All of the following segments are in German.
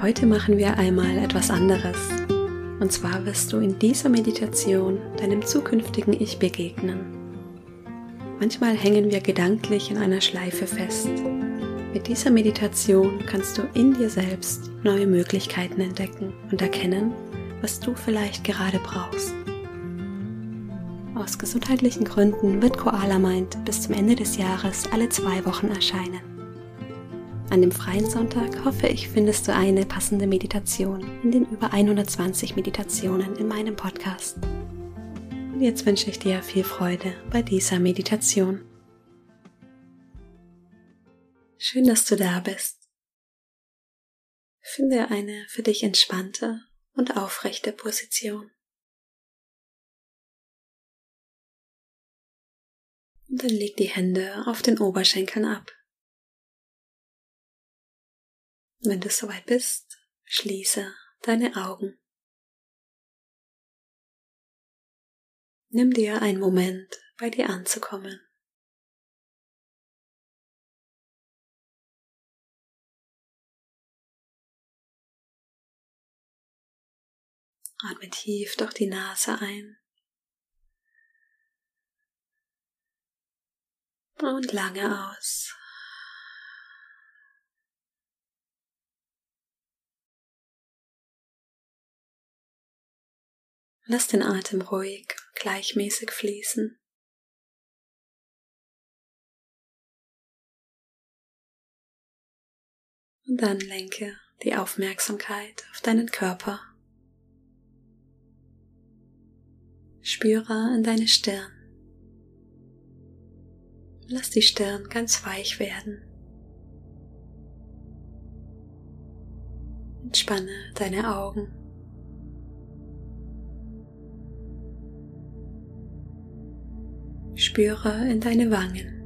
Heute machen wir einmal etwas anderes. Und zwar wirst du in dieser Meditation deinem zukünftigen Ich begegnen. Manchmal hängen wir gedanklich in einer Schleife fest. Mit dieser Meditation kannst du in dir selbst neue Möglichkeiten entdecken und erkennen, was du vielleicht gerade brauchst. Aus gesundheitlichen Gründen wird Koala Mind bis zum Ende des Jahres alle zwei Wochen erscheinen. An dem freien Sonntag hoffe ich, findest du eine passende Meditation in den über 120 Meditationen in meinem Podcast. Und jetzt wünsche ich dir viel Freude bei dieser Meditation. Schön, dass du da bist. Finde eine für dich entspannte und aufrechte Position. Und dann leg die Hände auf den Oberschenkeln ab. Wenn du soweit bist, schließe deine Augen. Nimm dir einen Moment, bei dir anzukommen. Atme tief durch die Nase ein und lange aus. Lass den Atem ruhig, gleichmäßig fließen. Und dann lenke die Aufmerksamkeit auf deinen Körper. Spüre in deine Stirn. Lass die Stirn ganz weich werden. Entspanne deine Augen. Spüre in deine Wangen.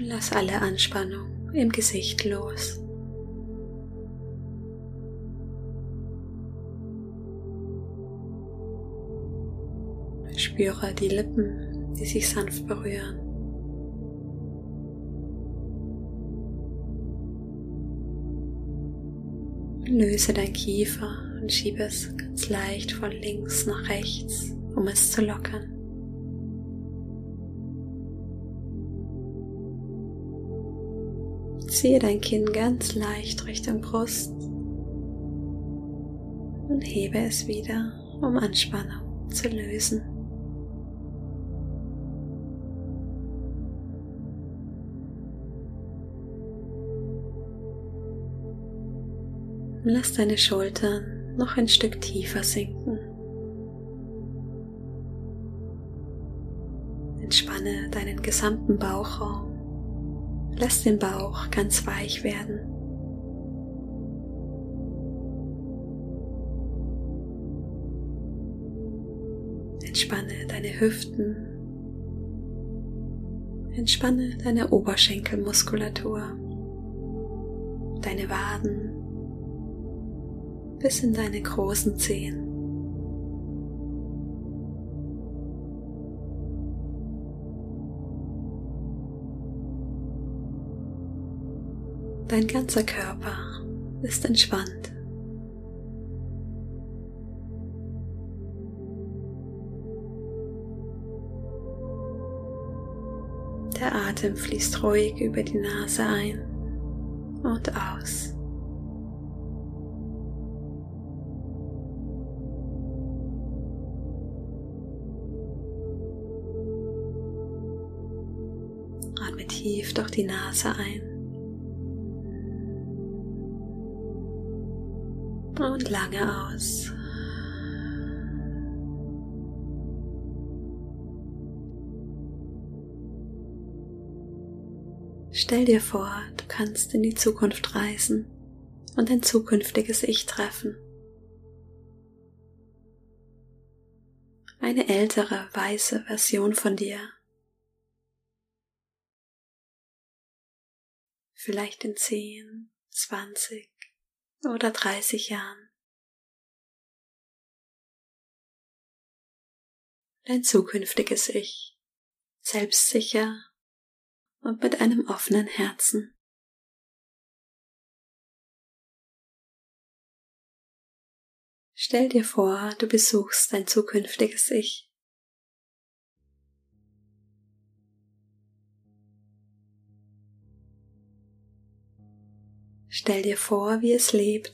Lass alle Anspannung im Gesicht los. Spüre die Lippen, die sich sanft berühren. Löse dein Kiefer und schiebe es ganz leicht von links nach rechts, um es zu lockern. Ziehe dein Kinn ganz leicht Richtung Brust und hebe es wieder, um Anspannung zu lösen. Lass deine Schultern noch ein Stück tiefer sinken. Entspanne deinen gesamten Bauchraum. Lass den Bauch ganz weich werden. Entspanne deine Hüften. Entspanne deine Oberschenkelmuskulatur, deine Waden bis in deine großen Zehen. Dein ganzer Körper ist entspannt. Der Atem fließt ruhig über die Nase ein und aus. Atme tief durch die Nase ein und lange aus. Stell dir vor, du kannst in die Zukunft reisen und dein zukünftiges Ich treffen. Eine ältere, weiße Version von dir. Vielleicht in 10, 20 oder 30 Jahren. Dein zukünftiges Ich, selbstsicher und mit einem offenen Herzen. Stell dir vor, du besuchst dein zukünftiges Ich. Stell dir vor, wie es lebt.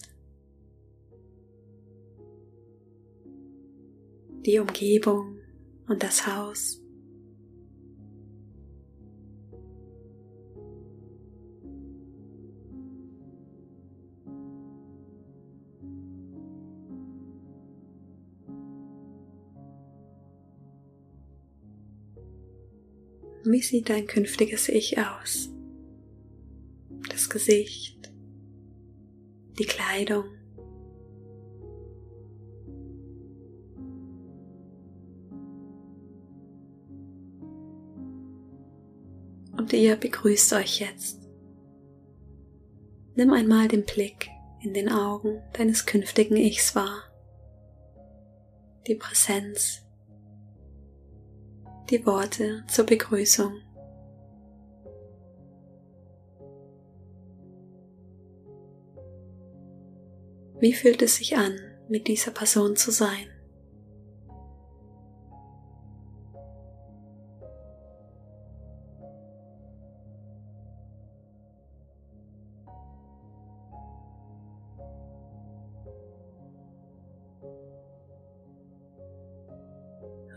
Die Umgebung und das Haus. Wie sieht dein künftiges Ich aus? Das Gesicht, die Kleidung, und ihr begrüßt euch jetzt. Nimm einmal den Blick in den Augen deines künftigen Ichs wahr, die Präsenz die Worte zur Begrüßung. Wie fühlt es sich an, mit dieser Person zu sein?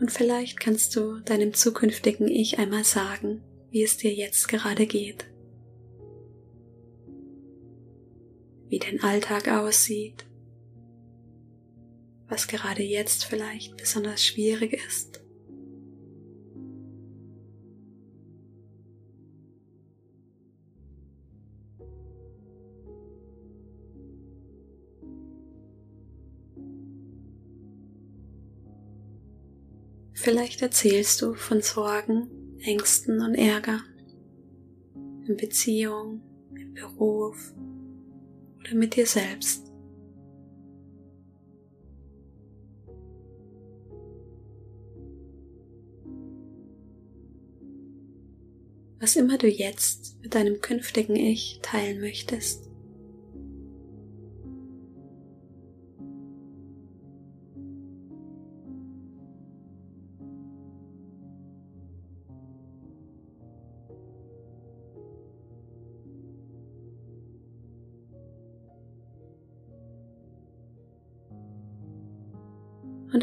Und vielleicht kannst du deinem zukünftigen Ich einmal sagen, wie es dir jetzt gerade geht. Wie dein Alltag aussieht. Was gerade jetzt vielleicht besonders schwierig ist. Vielleicht erzählst du von Sorgen, Ängsten und Ärger in Beziehung, im Beruf oder mit dir selbst. Was immer du jetzt mit deinem künftigen Ich teilen möchtest.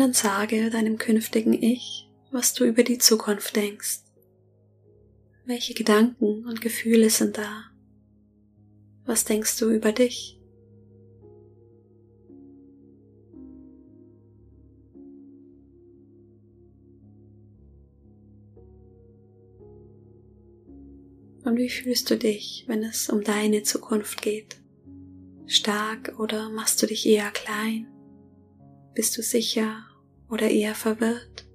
Dann sage deinem künftigen Ich, was du über die Zukunft denkst. Welche Gedanken und Gefühle sind da? Was denkst du über dich? Und wie fühlst du dich, wenn es um deine Zukunft geht? Stark oder machst du dich eher klein? Bist du sicher oder eher verwirrt?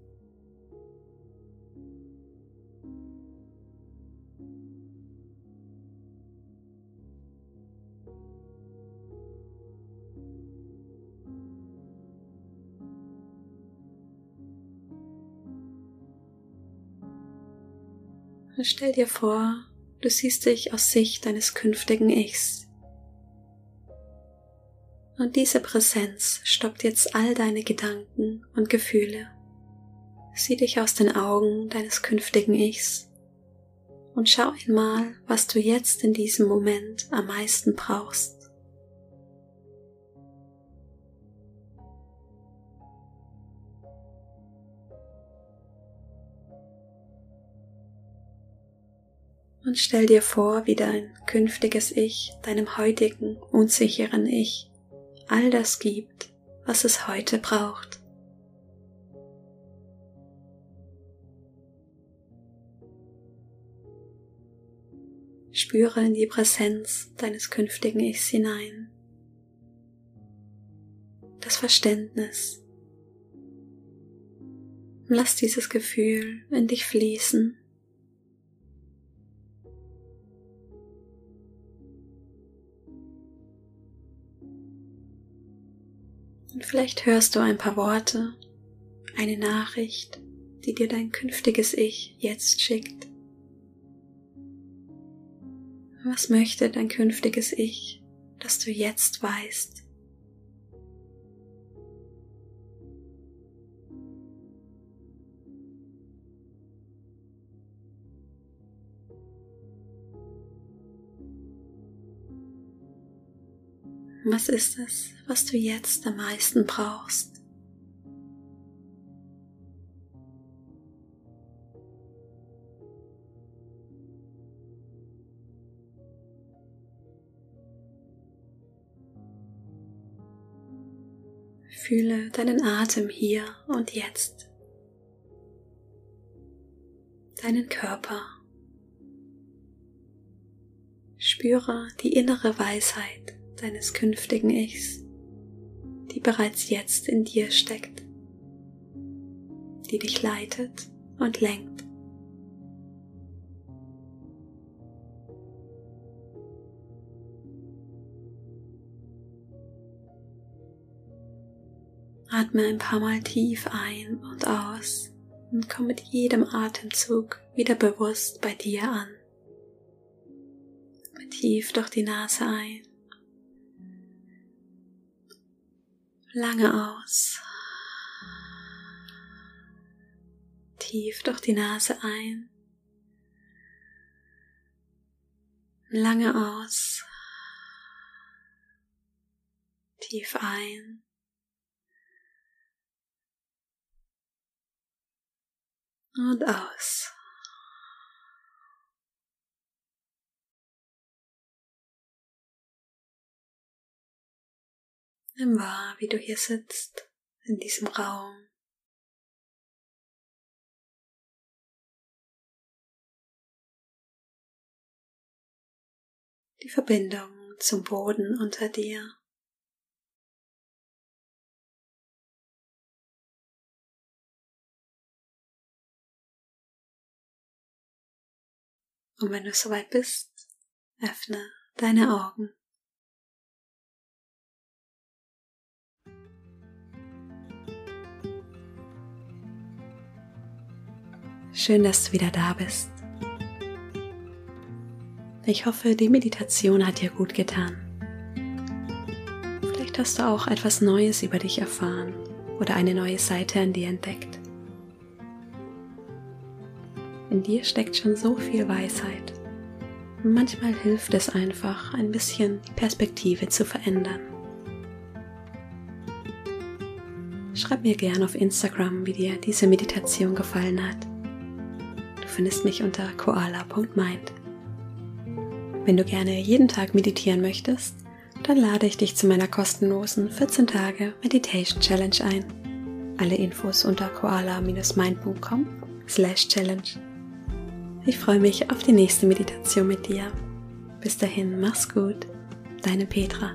stell dir vor, du siehst dich aus Sicht deines künftigen Ichs und diese Präsenz stoppt jetzt all deine Gedanken und Gefühle. Sieh dich aus den Augen deines künftigen Ichs und schau einmal, was du jetzt in diesem Moment am meisten brauchst. Und stell dir vor, wie dein künftiges Ich deinem heutigen, unsicheren Ich all das gibt, was es heute braucht. Spüre in die Präsenz deines künftigen Ichs hinein das Verständnis. Lass dieses Gefühl in dich fließen. Und vielleicht hörst du ein paar Worte, eine Nachricht, die dir dein künftiges Ich jetzt schickt. Was möchte dein künftiges Ich, dass du jetzt weißt? Was ist es, was du jetzt am meisten brauchst? Fühle deinen Atem hier und jetzt, deinen Körper. Spüre die innere Weisheit deines künftigen Ichs, die bereits jetzt in dir steckt, die dich leitet und lenkt. Atme ein paar Mal tief ein und aus und komm mit jedem Atemzug wieder bewusst bei dir an. Tief durch die Nase ein Lange aus. Tief durch die Nase ein. Lange aus. Tief ein. Und aus. Nimm wahr, wie du hier sitzt in diesem Raum. Die Verbindung zum Boden unter dir. Und wenn du soweit bist, öffne deine Augen. Schön, dass du wieder da bist. Ich hoffe, die Meditation hat dir gut getan. Vielleicht hast du auch etwas Neues über dich erfahren oder eine neue Seite an dir entdeckt. In dir steckt schon so viel Weisheit. Manchmal hilft es einfach, ein bisschen Perspektive zu verändern. Schreib mir gern auf Instagram, wie dir diese Meditation gefallen hat findest mich unter koala.mind. Wenn du gerne jeden Tag meditieren möchtest, dann lade ich dich zu meiner kostenlosen 14 Tage Meditation Challenge ein. Alle Infos unter koala-mind.com slash challenge. Ich freue mich auf die nächste Meditation mit dir. Bis dahin, mach's gut. Deine Petra.